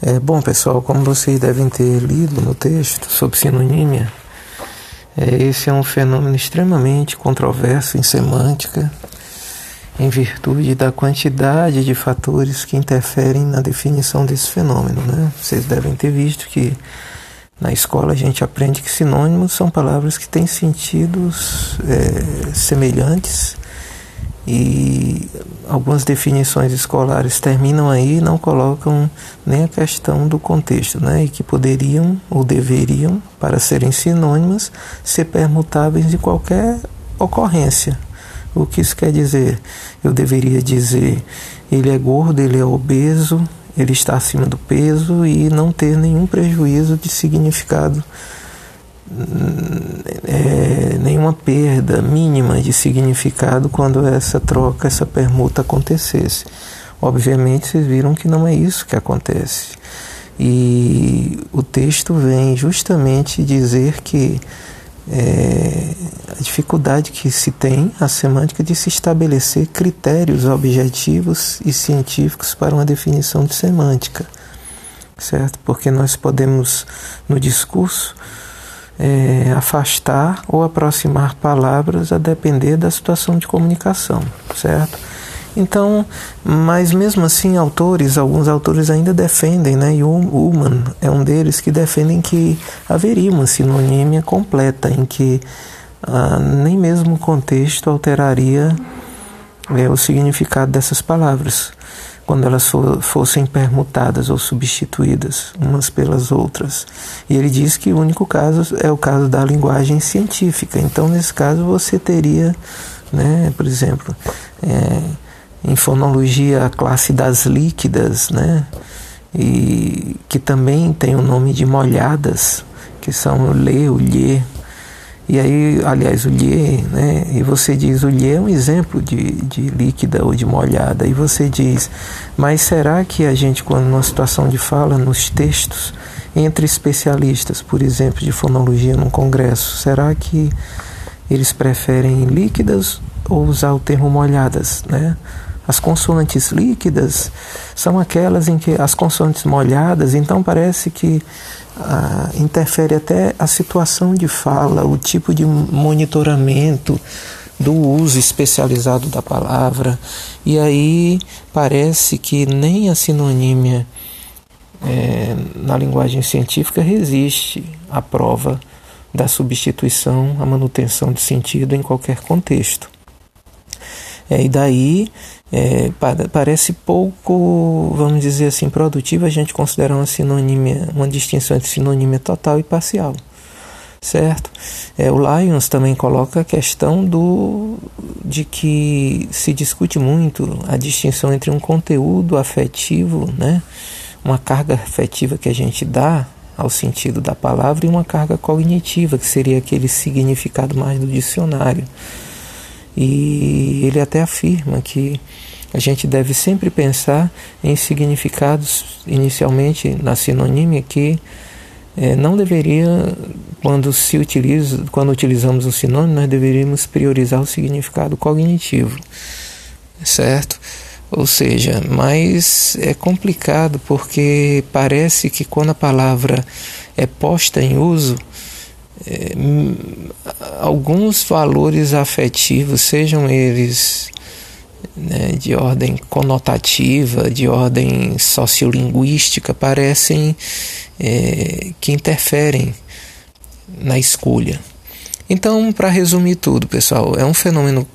É, bom, pessoal, como vocês devem ter lido no texto sobre sinonímia, é, esse é um fenômeno extremamente controverso em semântica, em virtude da quantidade de fatores que interferem na definição desse fenômeno. Né? Vocês devem ter visto que na escola a gente aprende que sinônimos são palavras que têm sentidos é, semelhantes e algumas definições escolares terminam aí e não colocam nem a questão do contexto, né? E que poderiam ou deveriam, para serem sinônimas, ser permutáveis de qualquer ocorrência. O que isso quer dizer? Eu deveria dizer ele é gordo, ele é obeso, ele está acima do peso e não ter nenhum prejuízo de significado é, nenhuma perda mínima de significado quando essa troca, essa permuta acontecesse. Obviamente, vocês viram que não é isso que acontece. E o texto vem justamente dizer que é, a dificuldade que se tem a semântica de se estabelecer critérios objetivos e científicos para uma definição de semântica, certo? Porque nós podemos, no discurso, é, afastar ou aproximar palavras a depender da situação de comunicação, certo? Então, mas mesmo assim, autores, alguns autores ainda defendem, né? E o Ullman é um deles que defendem que haveria uma sinonímia completa, em que ah, nem mesmo o contexto alteraria é, o significado dessas palavras quando elas fossem permutadas ou substituídas umas pelas outras. E ele diz que o único caso é o caso da linguagem científica. Então, nesse caso, você teria, né, por exemplo, é, em fonologia a classe das líquidas, né, e que também tem o nome de molhadas, que são o lê, o lhe, e aí, aliás, o lhe, né? E você diz, o lhe é um exemplo de, de líquida ou de molhada. E você diz, mas será que a gente, quando numa situação de fala, nos textos, entre especialistas, por exemplo, de fonologia num congresso, será que eles preferem líquidas ou usar o termo molhadas, né? As consoantes líquidas são aquelas em que as consoantes molhadas, então parece que ah, interfere até a situação de fala, o tipo de monitoramento do uso especializado da palavra. E aí parece que nem a sinonímia é, na linguagem científica resiste à prova da substituição, a manutenção de sentido em qualquer contexto. É, e daí é, parece pouco, vamos dizer assim, produtivo a gente considerar uma sinonímia, uma distinção entre sinonímia total e parcial, certo? É, o Lyons também coloca a questão do de que se discute muito a distinção entre um conteúdo afetivo, né, uma carga afetiva que a gente dá ao sentido da palavra e uma carga cognitiva que seria aquele significado mais do dicionário. E ele até afirma que a gente deve sempre pensar em significados, inicialmente na sinonímia, que é, não deveria, quando se utiliza, quando utilizamos um sinônimo, nós deveríamos priorizar o significado cognitivo, certo? Ou seja, mas é complicado porque parece que quando a palavra é posta em uso, é, alguns valores afetivos, sejam eles né, de ordem conotativa, de ordem sociolinguística, parecem é, que interferem na escolha. Então, para resumir tudo, pessoal, é um fenômeno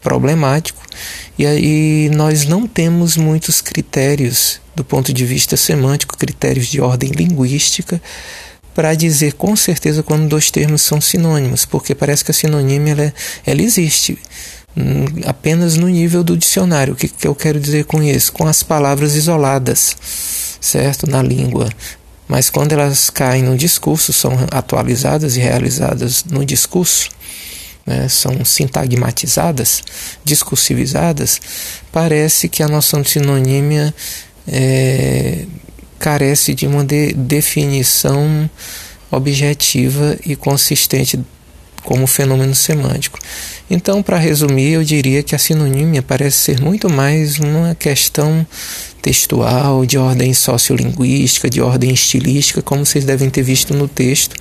problemático e aí nós não temos muitos critérios do ponto de vista semântico, critérios de ordem linguística para dizer com certeza quando dois termos são sinônimos, porque parece que a sinonímia ela, ela existe hum, apenas no nível do dicionário. O que, que eu quero dizer com isso? Com as palavras isoladas, certo? Na língua. Mas quando elas caem no discurso, são atualizadas e realizadas no discurso, né, são sintagmatizadas, discursivizadas, parece que a noção de sinonímia é, carece de uma de definição objetiva e consistente como fenômeno semântico. Então, para resumir, eu diria que a sinonímia parece ser muito mais uma questão textual, de ordem sociolinguística, de ordem estilística, como vocês devem ter visto no texto.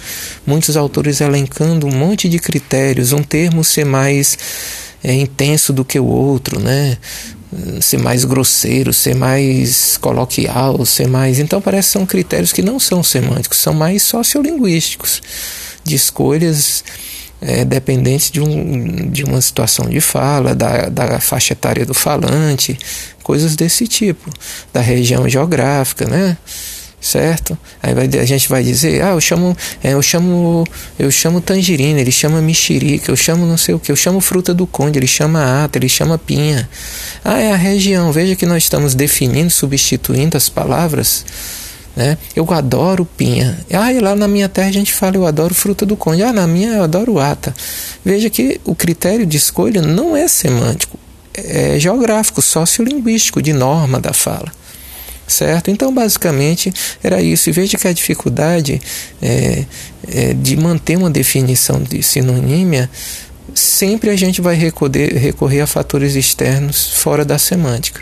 Muitos autores elencando um monte de critérios, um termo ser mais é, intenso do que o outro, né? Ser mais grosseiro, ser mais coloquial, ser mais. Então parece que são critérios que não são semânticos, são mais sociolinguísticos, de escolhas é, dependentes de, um, de uma situação de fala, da, da faixa etária do falante, coisas desse tipo, da região geográfica, né? Certo? Aí vai, a gente vai dizer, ah, eu chamo, é, eu chamo, eu chamo tangerina, ele chama mexerica, eu chamo não sei o que, eu chamo fruta do conde, ele chama ata, ele chama pinha. Ah, é a região. Veja que nós estamos definindo, substituindo as palavras. Né? Eu adoro pinha. Ah, e lá na minha terra a gente fala eu adoro fruta do conde. Ah, na minha eu adoro ata. Veja que o critério de escolha não é semântico, é geográfico, sociolinguístico, de norma da fala certo? Então, basicamente, era isso. E veja que a dificuldade é, é, de manter uma definição de sinonímia, sempre a gente vai recorrer, recorrer a fatores externos fora da semântica,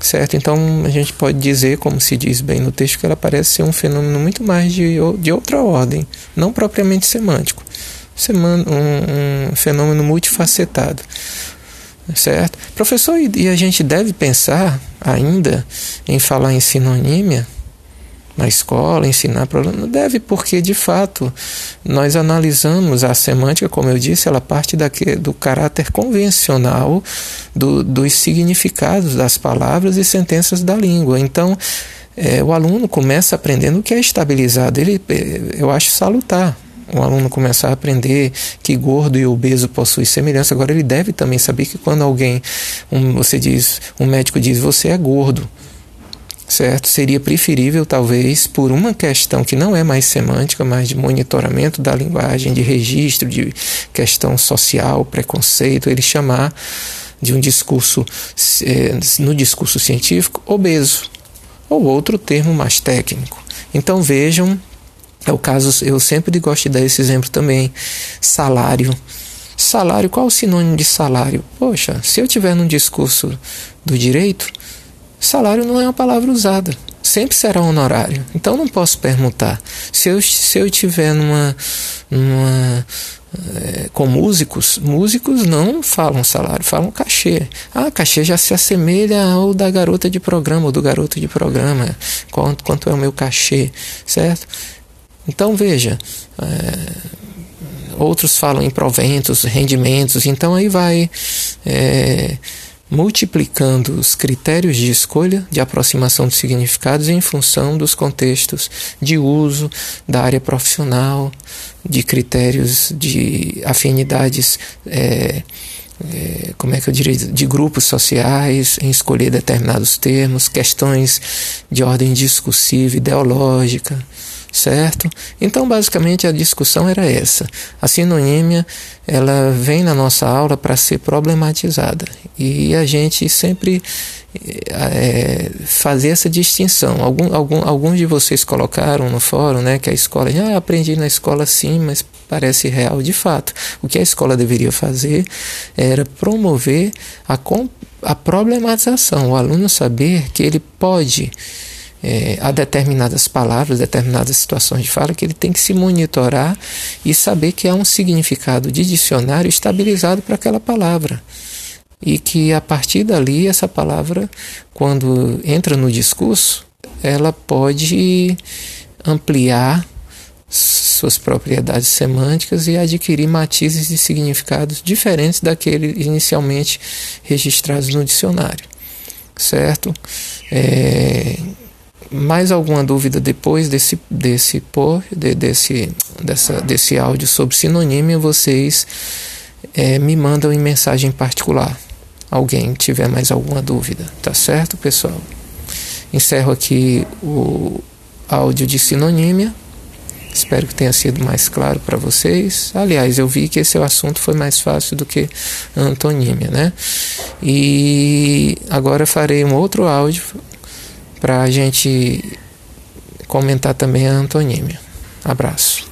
certo? Então, a gente pode dizer, como se diz bem no texto, que ela parece ser um fenômeno muito mais de, de outra ordem, não propriamente semântico. Um, um fenômeno multifacetado certo? Professor, e a gente deve pensar ainda em falar em sinonímia na escola, ensinar problema? Deve, porque de fato nós analisamos a semântica, como eu disse, ela parte daqui, do caráter convencional do, dos significados das palavras e sentenças da língua. Então, é, o aluno começa aprendendo o que é estabilizado. Ele, eu acho salutar um aluno começar a aprender que gordo e obeso possuem semelhança, agora ele deve também saber que quando alguém, um, você diz, um médico diz, você é gordo, certo? Seria preferível, talvez, por uma questão que não é mais semântica, mas de monitoramento da linguagem, de registro, de questão social, preconceito, ele chamar de um discurso, eh, no discurso científico, obeso, ou outro termo mais técnico. Então vejam é o caso, eu sempre gosto de dar esse exemplo também. Salário. Salário, qual o sinônimo de salário? Poxa, se eu tiver num discurso do direito, salário não é uma palavra usada. Sempre será honorário. Então não posso permutar. Se eu, se eu tiver numa, numa é, com músicos, músicos não falam salário, falam cachê. Ah, cachê já se assemelha ao da garota de programa, ou do garoto de programa. Quanto, quanto é o meu cachê, certo? Então veja, é, outros falam em proventos, rendimentos, então aí vai é, multiplicando os critérios de escolha, de aproximação de significados em função dos contextos de uso da área profissional, de critérios de afinidades. É, é, como é que eu diria, de grupos sociais, em escolher determinados termos, questões de ordem discursiva, ideológica, certo? Então, basicamente, a discussão era essa. A sinonímia, ela vem na nossa aula para ser problematizada e a gente sempre é, fazer essa distinção. Algum, algum, alguns de vocês colocaram no fórum né, que a escola, ah, aprendi na escola sim, mas parece real de fato. O que a escola deveria fazer era promover a, a problematização, o aluno saber que ele pode é, determinadas palavras, determinadas situações de fala que ele tem que se monitorar e saber que há um significado de dicionário estabilizado para aquela palavra. E que a partir dali, essa palavra, quando entra no discurso, ela pode ampliar suas propriedades semânticas e adquirir matizes de significados diferentes daqueles inicialmente registrados no dicionário, certo? É, mais alguma dúvida depois desse desse por de, desse dessa, desse áudio sobre sinonímia, vocês é, me mandam em mensagem particular. Alguém tiver mais alguma dúvida, tá certo, pessoal? Encerro aqui o áudio de sinonímia. Espero que tenha sido mais claro para vocês. Aliás, eu vi que esse assunto foi mais fácil do que antonímia, né? E agora farei um outro áudio para a gente comentar também a antonímia. Abraço.